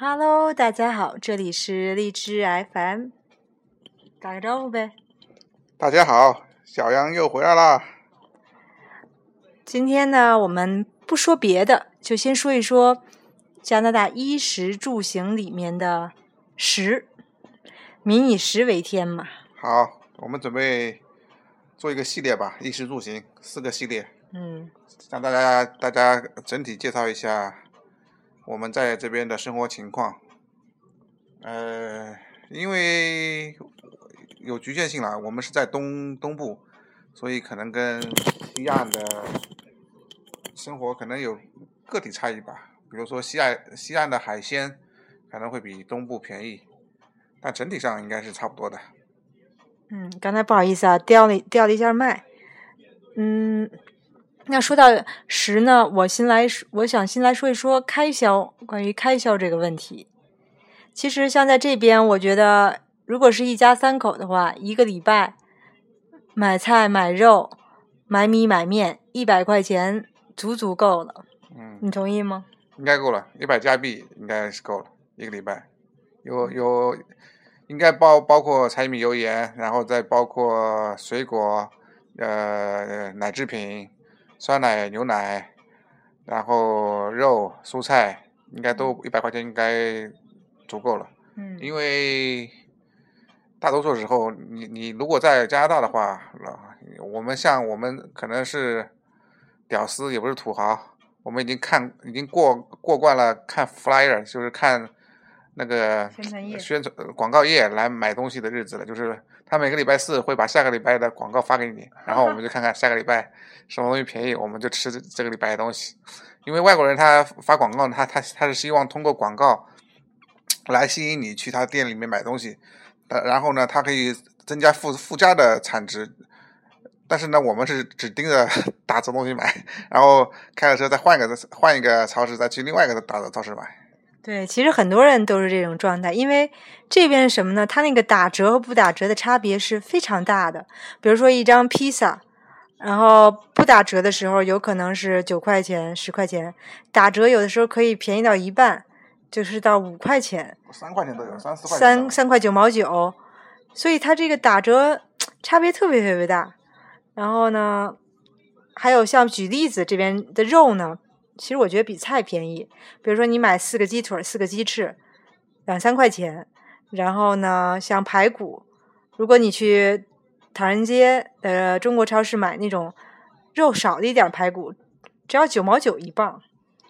Hello，大家好，这里是荔枝 FM，打个招呼呗。大家好，小杨又回来啦。今天呢，我们不说别的，就先说一说加拿大衣食住行里面的食，民以食为天嘛。好，我们准备做一个系列吧，衣食住行四个系列，嗯，向大家大家整体介绍一下我们在这边的生活情况。呃，因为有局限性了，我们是在东东部，所以可能跟西岸的生活可能有个体差异吧。比如说西岸西岸的海鲜可能会比东部便宜，但整体上应该是差不多的。嗯，刚才不好意思啊，掉了掉了一下麦。嗯，那说到食呢，我先来说，我想先来说一说开销，关于开销这个问题。其实像在这边，我觉得如果是一家三口的话，一个礼拜买菜、买肉、买米、买面，一百块钱足足够了。嗯，你同意吗？应该够了，一百加币应该是够了，一个礼拜。有有，应该包包括柴米油盐，然后再包括水果，呃，奶制品、酸奶、牛奶，然后肉、蔬菜，应该都一百块钱应该足够了。嗯因为大多数时候，你你如果在加拿大的话，呃我们像我们可能是屌丝，也不是土豪，我们已经看已经过过惯了看 flyer，就是看那个宣传广告页来买东西的日子了。就是他每个礼拜四会把下个礼拜的广告发给你，然后我们就看看下个礼拜什么东西便宜，我们就吃这这个礼拜的东西。因为外国人他发广告，他他他是希望通过广告来吸引你去他店里面买东西，呃，然后呢，他可以增加附附加的产值。但是呢，我们是只盯着打折东西买，然后开了车再换一个换一个超市，再去另外一个打折超市买。对，其实很多人都是这种状态，因为这边什么呢？它那个打折和不打折的差别是非常大的。比如说一张披萨，然后不打折的时候有可能是九块钱、十块钱，打折有的时候可以便宜到一半，就是到五块钱，三块钱都有，三四块钱三。三块九毛九，所以它这个打折差别特别特别大。然后呢，还有像举例子这边的肉呢，其实我觉得比菜便宜。比如说你买四个鸡腿、四个鸡翅，两三块钱。然后呢，像排骨，如果你去唐人街的中国超市买那种肉少的一点排骨，只要九毛九一磅。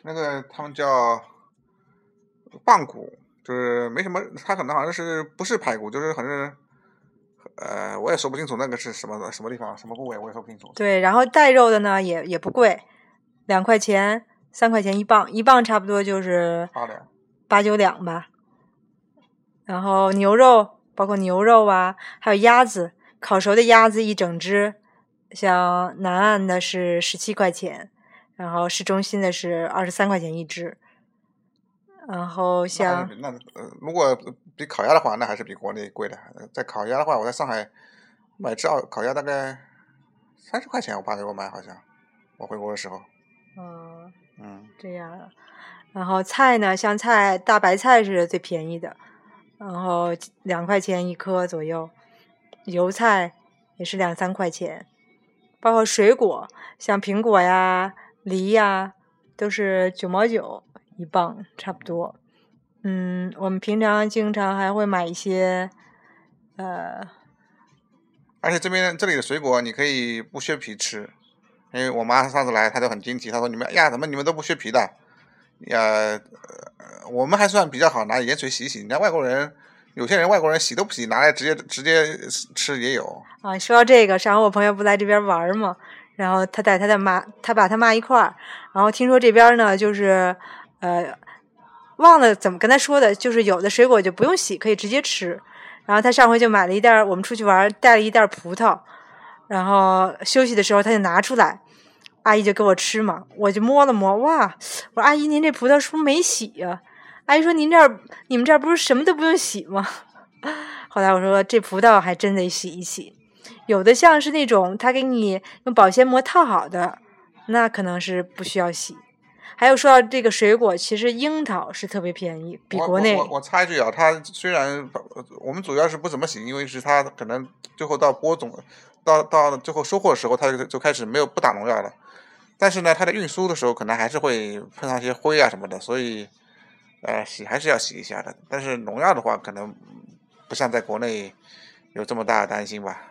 那个他们叫棒骨，就是没什么，它可能好像是不是排骨，就是好像是，呃，我也说不清楚那个是什么什么地方什么部位，我也说不清楚。对，然后带肉的呢也也不贵，两块钱、三块钱一磅，一磅差不多就是八两，八九两吧。然后牛肉，包括牛肉啊，还有鸭子，烤熟的鸭子一整只，像南岸的是十七块钱，然后市中心的是二十三块钱一只。然后像那呃，如果比烤鸭的话，那还是比国内贵的。呃在烤鸭的话，我在上海买只烤烤鸭大概三十块钱，我爸给我买，好像我回国的时候，嗯嗯，这样。然后菜呢，像菜大白菜是最便宜的，然后两块钱一颗左右，油菜也是两三块钱，包括水果，像苹果呀、梨呀，都是九毛九一磅，差不多。嗯，我们平常经常还会买一些，呃，而且这边这里的水果你可以不削皮吃，因为我妈上次来，她就很惊奇，她说你们呀，怎么你们都不削皮的？呃，我们还算比较好，拿盐水洗洗。人家外国人，有些人外国人洗都不洗，拿来直接直接吃也有。啊，说到这个，上回我朋友不来这边玩嘛，然后他带他的妈，他爸他妈一块儿，然后听说这边呢，就是呃，忘了怎么跟他说的，就是有的水果就不用洗，可以直接吃。然后他上回就买了一袋，我们出去玩带了一袋葡萄，然后休息的时候他就拿出来，阿姨就给我吃嘛，我就摸了摸，哇，我说阿姨您这葡萄是不是没洗呀、阿姨说您这儿你们这儿不是什么都不用洗吗？后来我说这葡萄还真得洗一洗。有的像是那种他给你用保鲜膜套好的，那可能是不需要洗。还有说到这个水果，其实樱桃是特别便宜，比国内我我我插一句啊，它虽然我们主要是不怎么洗，因为是它可能最后到播种，到到最后收获的时候，它就就开始没有不打农药了。但是呢，它的运输的时候可能还是会碰上一些灰啊什么的，所以呃洗还是要洗一下的。但是农药的话，可能不像在国内有这么大的担心吧。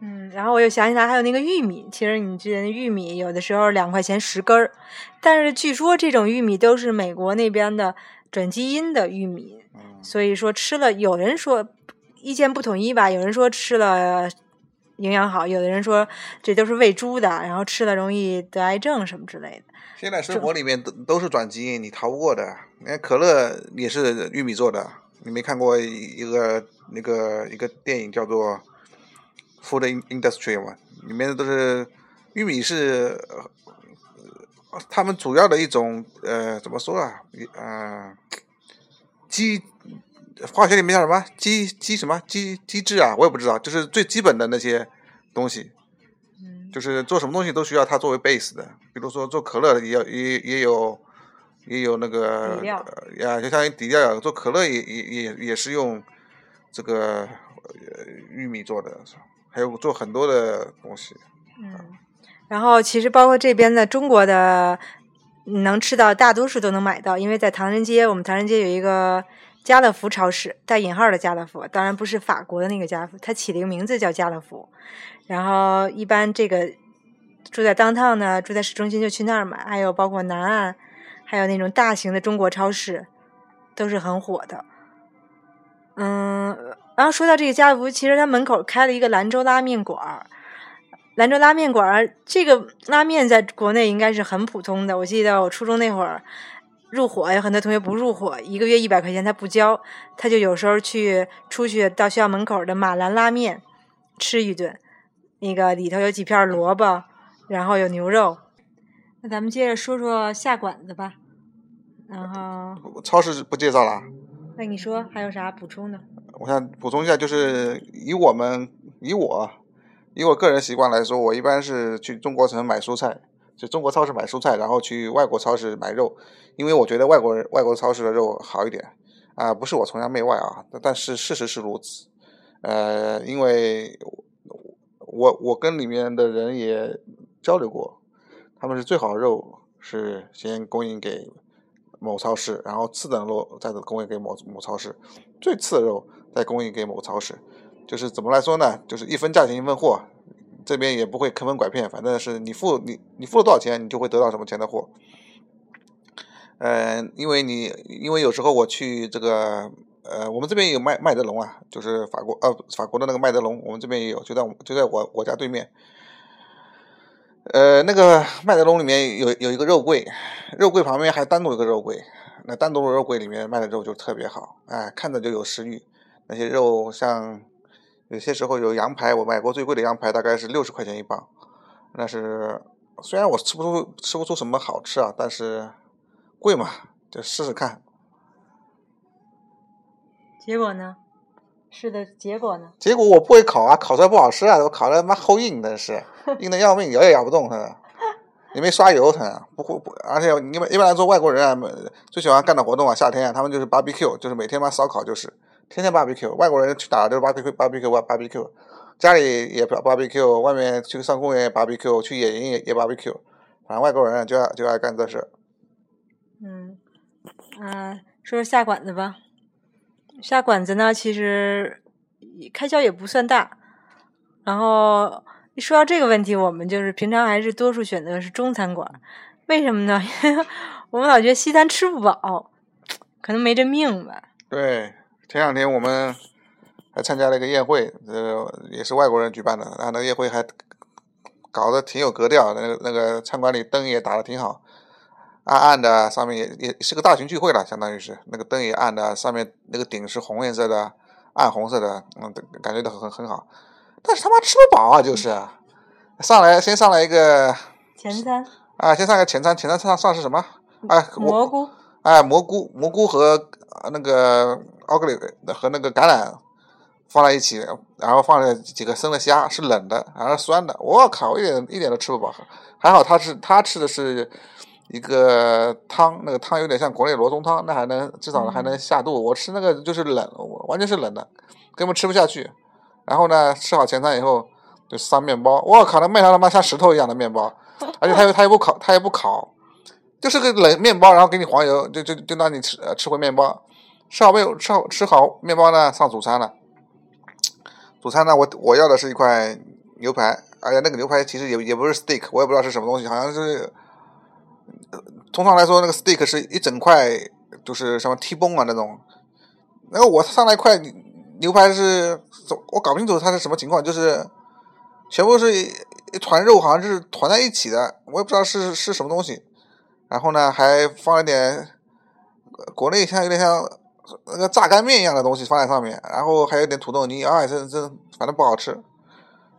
嗯，然后我又想起来，还有那个玉米。其实你记得，玉米有的时候两块钱十根儿，但是据说这种玉米都是美国那边的转基因的玉米，嗯，所以说吃了，有人说意见不统一吧，有人说吃了营养好，有的人说这都是喂猪的，然后吃了容易得癌症什么之类的。现在生活里面都都是转基因，你逃不过的。你看可乐也是玉米做的，你没看过一个那个一个电影叫做《Food In- Industry》吗？里面都是玉米是呃他们主要的一种呃怎么说啊？呃，基化学里面叫什么机机什么机机制啊？我也不知道，就是最基本的那些东西。嗯，就是做什么东西都需要它作为 base 的，比如说做可乐也要也也有也有那个底料呃呀，就相当于底料做可乐也也也也是用这个呃玉米做的，还有做很多的东西。嗯，然后其实包括这边的中国的能吃到，大多数都能买到，因为在唐人街，我们唐人街有一个家乐福超市，带引号的家乐福，当然不是法国的那个家乐福，它起了一个名字叫家乐福。然后一般这个住在当趟呢，住在市中心就去那儿买，还有包括南岸，还有那种大型的中国超市，都是很火的。嗯，然后说到这个家乐福，其实它门口开了一个兰州拉面馆儿。兰州拉面馆儿，这个拉面在国内应该是很普通的。我记得我初中那会儿入伙，有很多同学不入伙，一个月一百块钱他不交，他就有时候去出去到学校门口的马兰拉面吃一顿，那个里头有几片萝卜，然后有牛肉。那咱们接着说说下馆子吧。然后，超市不介绍了，那你说还有啥补充的？我想补充一下，就是以我们以我以我个人习惯来说，我一般是去中国城买蔬菜，就中国超市买蔬菜，然后去外国超市买肉，因为我觉得外国人外国超市的肉好一点啊、不是我崇洋媚外啊，但但是事实是如此。呃，因为我我跟里面的人也交流过，他们是最好的肉是先供应给某超市，然后次等肉再供应给某某超市，最次的肉再供应给某超市。就是怎么来说呢？就是一分价钱一分货，这边也不会坑蒙拐骗，反正是你付你你付了多少钱，你就会得到什么钱的货。呃，因为你因为有时候我去这个呃，我们这边有麦麦德龙啊，就是法国呃法国的那个麦德龙，我们这边也有，就在就在我我家对面。呃，那个麦德龙里面有有一个肉柜，肉柜旁边还单独一个肉柜，那单独的肉柜里面卖的肉就特别好，哎，看着就有食欲。那些肉像有些时候有羊排，我买过最贵的羊排大概是六十块钱一磅，那是虽然我吃不出吃不出什么好吃啊，但是贵嘛，就试试看。结果呢？是的，结果呢？结果我不会烤啊，烤出来不好吃啊，我烤的他妈齁硬的是，硬的要命，咬也咬不动它。也没刷油它，不会不，而且你们一般来说外国人啊，最喜欢干的活动啊，夏天啊，他们就是 barbecue，就是每天嘛烧烤，就是天天 barbecue。外国人去打就是 barbecue barbecue barbecue，家里也 barbecue，外面去上公园也 barbecue，去野营也也 barbecue，反正外国人啊就爱就爱干这事。嗯，啊，说说下馆子吧。下馆子呢，其实开销也不算大。然后一说到这个问题，我们就是平常还是多数选择是中餐馆。为什么呢？因 为我们老觉得西餐吃不饱，可能没这命吧。对，前两天我们还参加了一个宴会，呃，也是外国人举办的，然后那个宴会还搞得挺有格调，那个那个餐馆里灯也打得挺好。暗暗的，上面也也是个大型聚会了，相当于是那个灯也暗的，上面那个顶是红颜色的，暗红色的，嗯，感觉都很很好。但是他妈吃不饱啊，就是上来先上来一个前餐啊，先上个前餐，前餐上上是什么？哎，蘑菇，哎，蘑菇蘑菇和呃那个奥格里和那个橄榄放在一起，然后放了几个生的虾，是冷的，然后酸的。我靠，我一点一点都吃不饱。还好他是他吃的是一个汤，那个汤有点像国内罗宋汤，那还能至少还能下肚。我吃那个就是冷，完全是冷的，根本吃不下去。然后呢，吃好前餐以后就上面包，我靠，那面条他妈像石头一样的面包，而且他又他又不烤，他也不烤，就是个冷面包，然后给你黄油，就就就让你吃呃吃回面包。吃好没有？吃好吃好面包呢，上主餐了。主餐呢，我我要的是一块牛排，而且那个牛排其实也也不是 steak，我也不知道是什么东西，好像是。通常来说，那个 steak 是一整块，就是什么 T 崩啊那种。然后我上来一块牛排是，我搞不清楚它是什么情况，就是全部是一团肉，好像是团在一起的，我也不知道是是什么东西。然后呢，还放了点国内像有点像那个榨干面一样的东西放在上面，然后还有点土豆泥，啊，这这反正不好吃。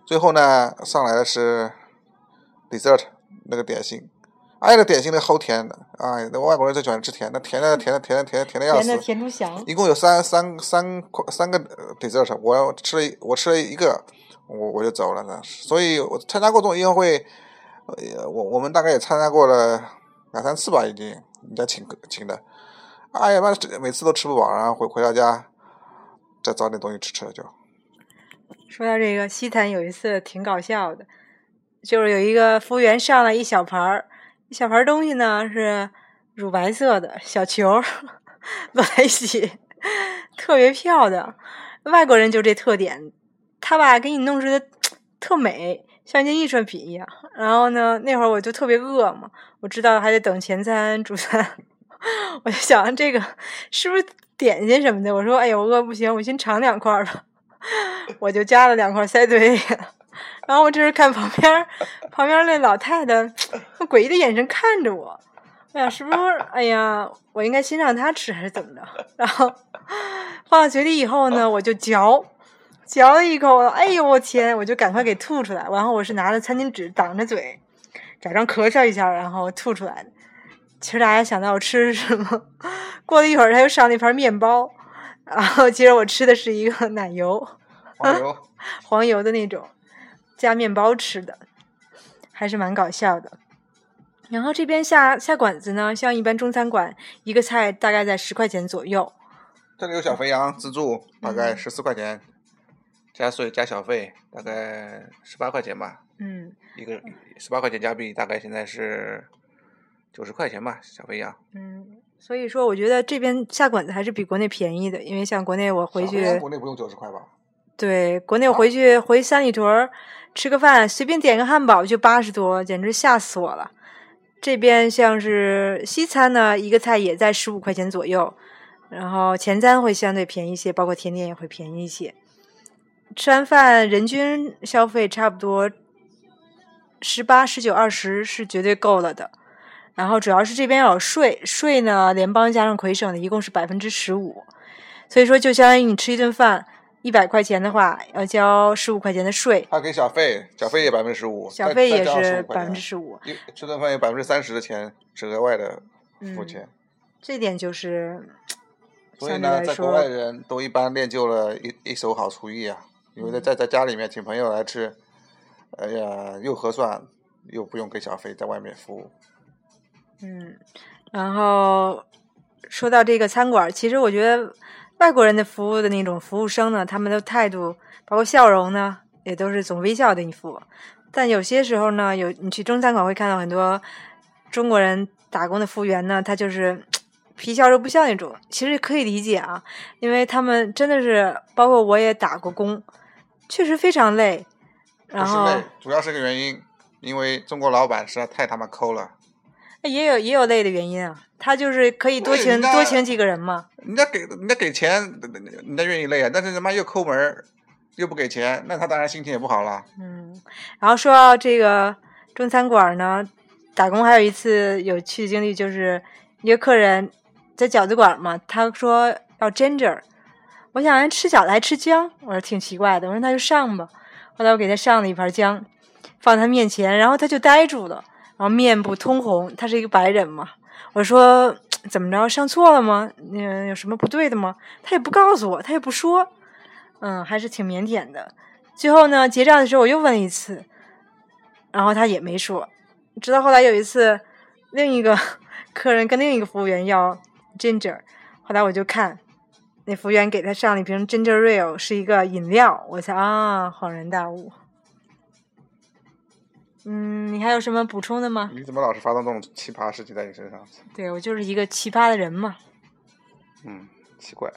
最后呢，上来的是 dessert 那个点心。哎，那点心那齁甜的，哎，那外国人最喜欢吃甜的，甜的甜的甜的甜的甜的要死。甜的甜出翔。一共有三三三块三个 dessert，我吃了我吃了一个，我我就走了呢。所以我参加过这种宴会，呃，我我们大概也参加过了两三次吧，已经人家请请的。哎呀妈，每次都吃不饱，然后回回到家再找点东西吃吃就。说到这个西餐，有一次挺搞笑的，就是有一个服务员上了一小盘儿。小盘东西呢是乳白色的小球，摞在一起，特别漂亮。外国人就这特点，他吧给你弄出的特美，像件艺术品一样。然后呢，那会儿我就特别饿嘛，我知道还得等前餐、主餐，我就想这个是不是点心什么的？我说哎呀，我饿不行，我先尝两块吧，我就夹了两块塞嘴里。然后我这时看旁边，旁边那老太太用诡异的眼神看着我，哎呀，是不是？哎呀，我应该先让她吃还是怎么着？然后放到嘴里以后呢，我就嚼，嚼了一口，哎呦我天！我就赶快给吐出来。然后我是拿着餐巾纸挡着嘴，假装咳嗽一下，然后吐出来的。其实大家想到我吃什么？过了一会儿，他又上了一盘面包，然后其实我吃的是一个奶油，黄油，黄油的那种。加面包吃的，还是蛮搞笑的。然后这边下下馆子呢，像一般中餐馆，一个菜大概在十块钱左右。这里有小肥羊自助，大概十四块钱，加税加小费，大概十八块钱吧。嗯。一个十八块钱加币，大概现在是九十块钱吧，小肥羊。嗯，所以说我觉得这边下馆子还是比国内便宜的，因为像国内我回去，国内不用九十块吧？对，国内我回去回三里屯吃个饭，随便点个汉堡就八十多，简直吓死我了。这边像是西餐呢，一个菜也在十五块钱左右，然后前餐会相对便宜一些，包括甜点也会便宜一些。吃完饭人均消费差不多十八、十九、二十是绝对够了的。然后主要是这边要有税，税呢联邦加上魁省的一共是百分之十五，所以说就相当于你吃一顿饭。一百块钱的话，要交十五块钱的税。他给小费，小费也百分之十五。小费也是百分之十五。吃顿饭有百分之三十的钱是额外的付钱。这点就是。所以呢，在国外人都一般练就了一一手好厨艺啊，因为在在家里面请朋友来吃，哎呀，又合算又不用给小费，在外面服务。嗯，然后说到这个餐馆，其实我觉得。外国人的服务的那种服务生呢，他们的态度包括笑容呢，也都是总微笑的一副。但有些时候呢，有你去中餐馆会看到很多中国人打工的服务员呢，他就是 皮笑肉不笑那种。其实可以理解啊，因为他们真的是，包括我也打过工，确实非常累。然后主要是个原因，因为中国老板实在太他妈抠了。也有也有累的原因啊，他就是可以多请多请几个人嘛。人家给人家给钱，人家愿意累啊，但是他妈又抠门又不给钱，那他当然心情也不好了。嗯，然后说到这个中餐馆呢，打工还有一次有趣的经历，就是一个客人在饺子馆嘛，他说要 ginger，我想吃饺子还吃姜，我说挺奇怪的，我说那就上吧。后来我给他上了一盘姜，放他面前，然后他就呆住了。然后面部通红，他是一个白人嘛？我说怎么着上错了吗？嗯，有什么不对的吗？他也不告诉我，他也不说，嗯，还是挺腼腆的。最后呢，结账的时候我又问一次，然后他也没说。直到后来有一次，另一个 客人跟另一个服务员要 ginger，后来我就看那服务员给他上了一瓶 ginger ale，是一个饮料，我才啊恍然大悟。嗯，你还有什么补充的吗？你怎么老是发生这种奇葩事情在你身上？对我就是一个奇葩的人嘛。嗯，奇怪。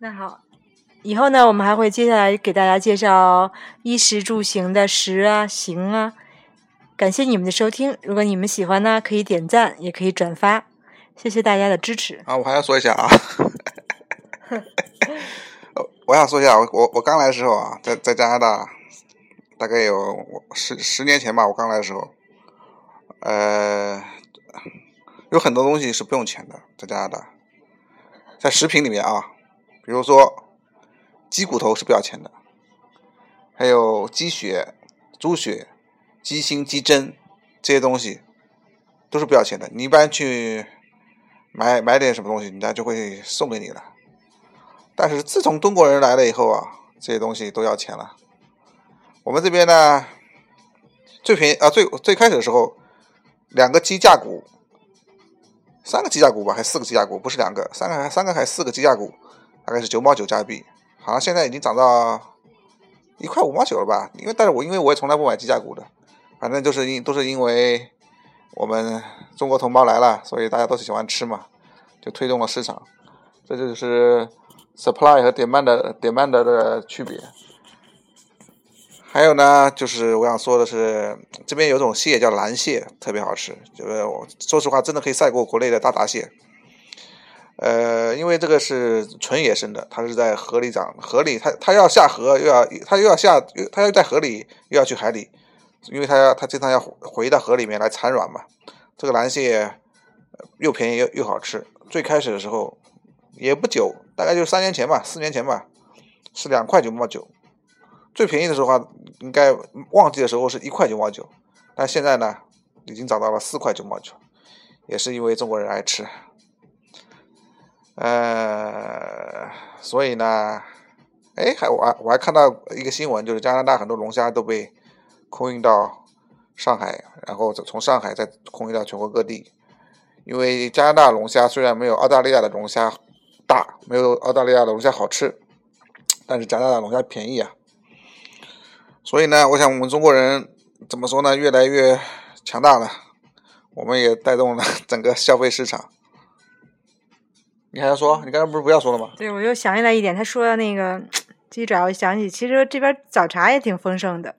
那好，以后呢，我们还会接下来给大家介绍衣食住行的食啊、行啊。感谢你们的收听，如果你们喜欢呢，可以点赞，也可以转发，谢谢大家的支持。啊，我还要说一下啊，我想说一下，我我我刚来的时候啊，在在加拿大。大概有十十年前吧，我刚来的时候，呃，有很多东西是不用钱的，在加拿大，在食品里面啊，比如说鸡骨头是不要钱的，还有鸡血、猪血、鸡心、鸡胗这些东西都是不要钱的。你一般去买买点什么东西，人家就会送给你了。但是自从中国人来了以后啊，这些东西都要钱了。我们这边呢，最便宜啊，最最开始的时候，两个鸡架骨，三个鸡架骨吧，还是四个鸡架骨？不是两个，三个还三个还四个鸡架骨，大概是九毛九加币。好像现在已经涨到一块五毛九了吧？因为但是我因为我也从来不买鸡架骨的，反正就是因都是因为我们中国同胞来了，所以大家都喜欢吃嘛，就推动了市场。这就是 supply 和 demand 的 demand 的区别。还有呢，就是我想说的是，这边有种蟹叫蓝蟹，特别好吃。就是我说实话，真的可以赛过国内的大闸蟹。呃，因为这个是纯野生的，它是在河里长，河里它它要下河，又要它又要下，它要在河里又要去海里，因为它要它经常要回到河里面来产卵嘛。这个蓝蟹又便宜又又好吃。最开始的时候也不久，大概就三年前吧，四年前吧，是两块九毛九。最便宜的时候，应该旺季的时候是一块九毛九，但现在呢，已经涨到了四块九毛九，也是因为中国人爱吃。呃，所以呢，哎，还我我还看到一个新闻，就是加拿大很多龙虾都被空运到上海，然后从上海再空运到全国各地，因为加拿大龙虾虽然没有澳大利亚的龙虾大，没有澳大利亚的龙虾好吃，但是加拿大龙虾便宜啊。所以呢，我想我们中国人怎么说呢？越来越强大了，我们也带动了 整个消费市场。你还要说？你刚才不是不要说了吗？对，我又想起来一点，他说的那个 鸡爪，我想起其实这边早茶也挺丰盛的。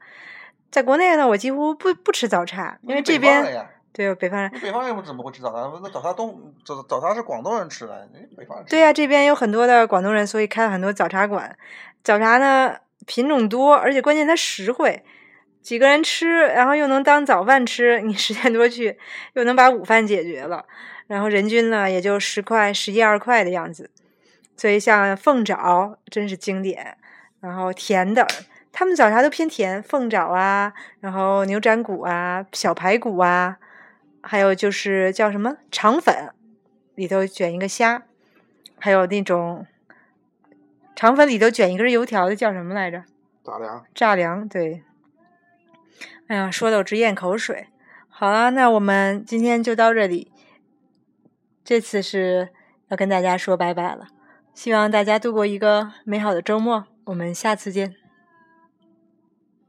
在国内呢，我几乎不不吃早茶，因为这边对北方人。北方人怎么会吃早茶？那早茶东早早茶是广东人吃的，北方人。对呀，这边有很多的广东人，所以开了很多早茶馆。早茶呢？品种多，而且关键它实惠，几个人吃，然后又能当早饭吃，你 十点多去，又能把午饭解决了，然后人均呢也就十块、十一二块的样子。所以像凤爪真是经典，然后甜的，他们早茶都偏甜，凤爪啊，然后牛展骨啊，小排骨啊，还有就是叫什么肠粉，里头卷一个虾，还有那种。肠粉里头卷一根油条的叫什么来着？炸粮。炸粮，对。哎呀，说的我直咽口水。好了，那我们今天就到这里。这次是要跟大家说拜拜了，希望大家度过一个美好的周末。我们下次见。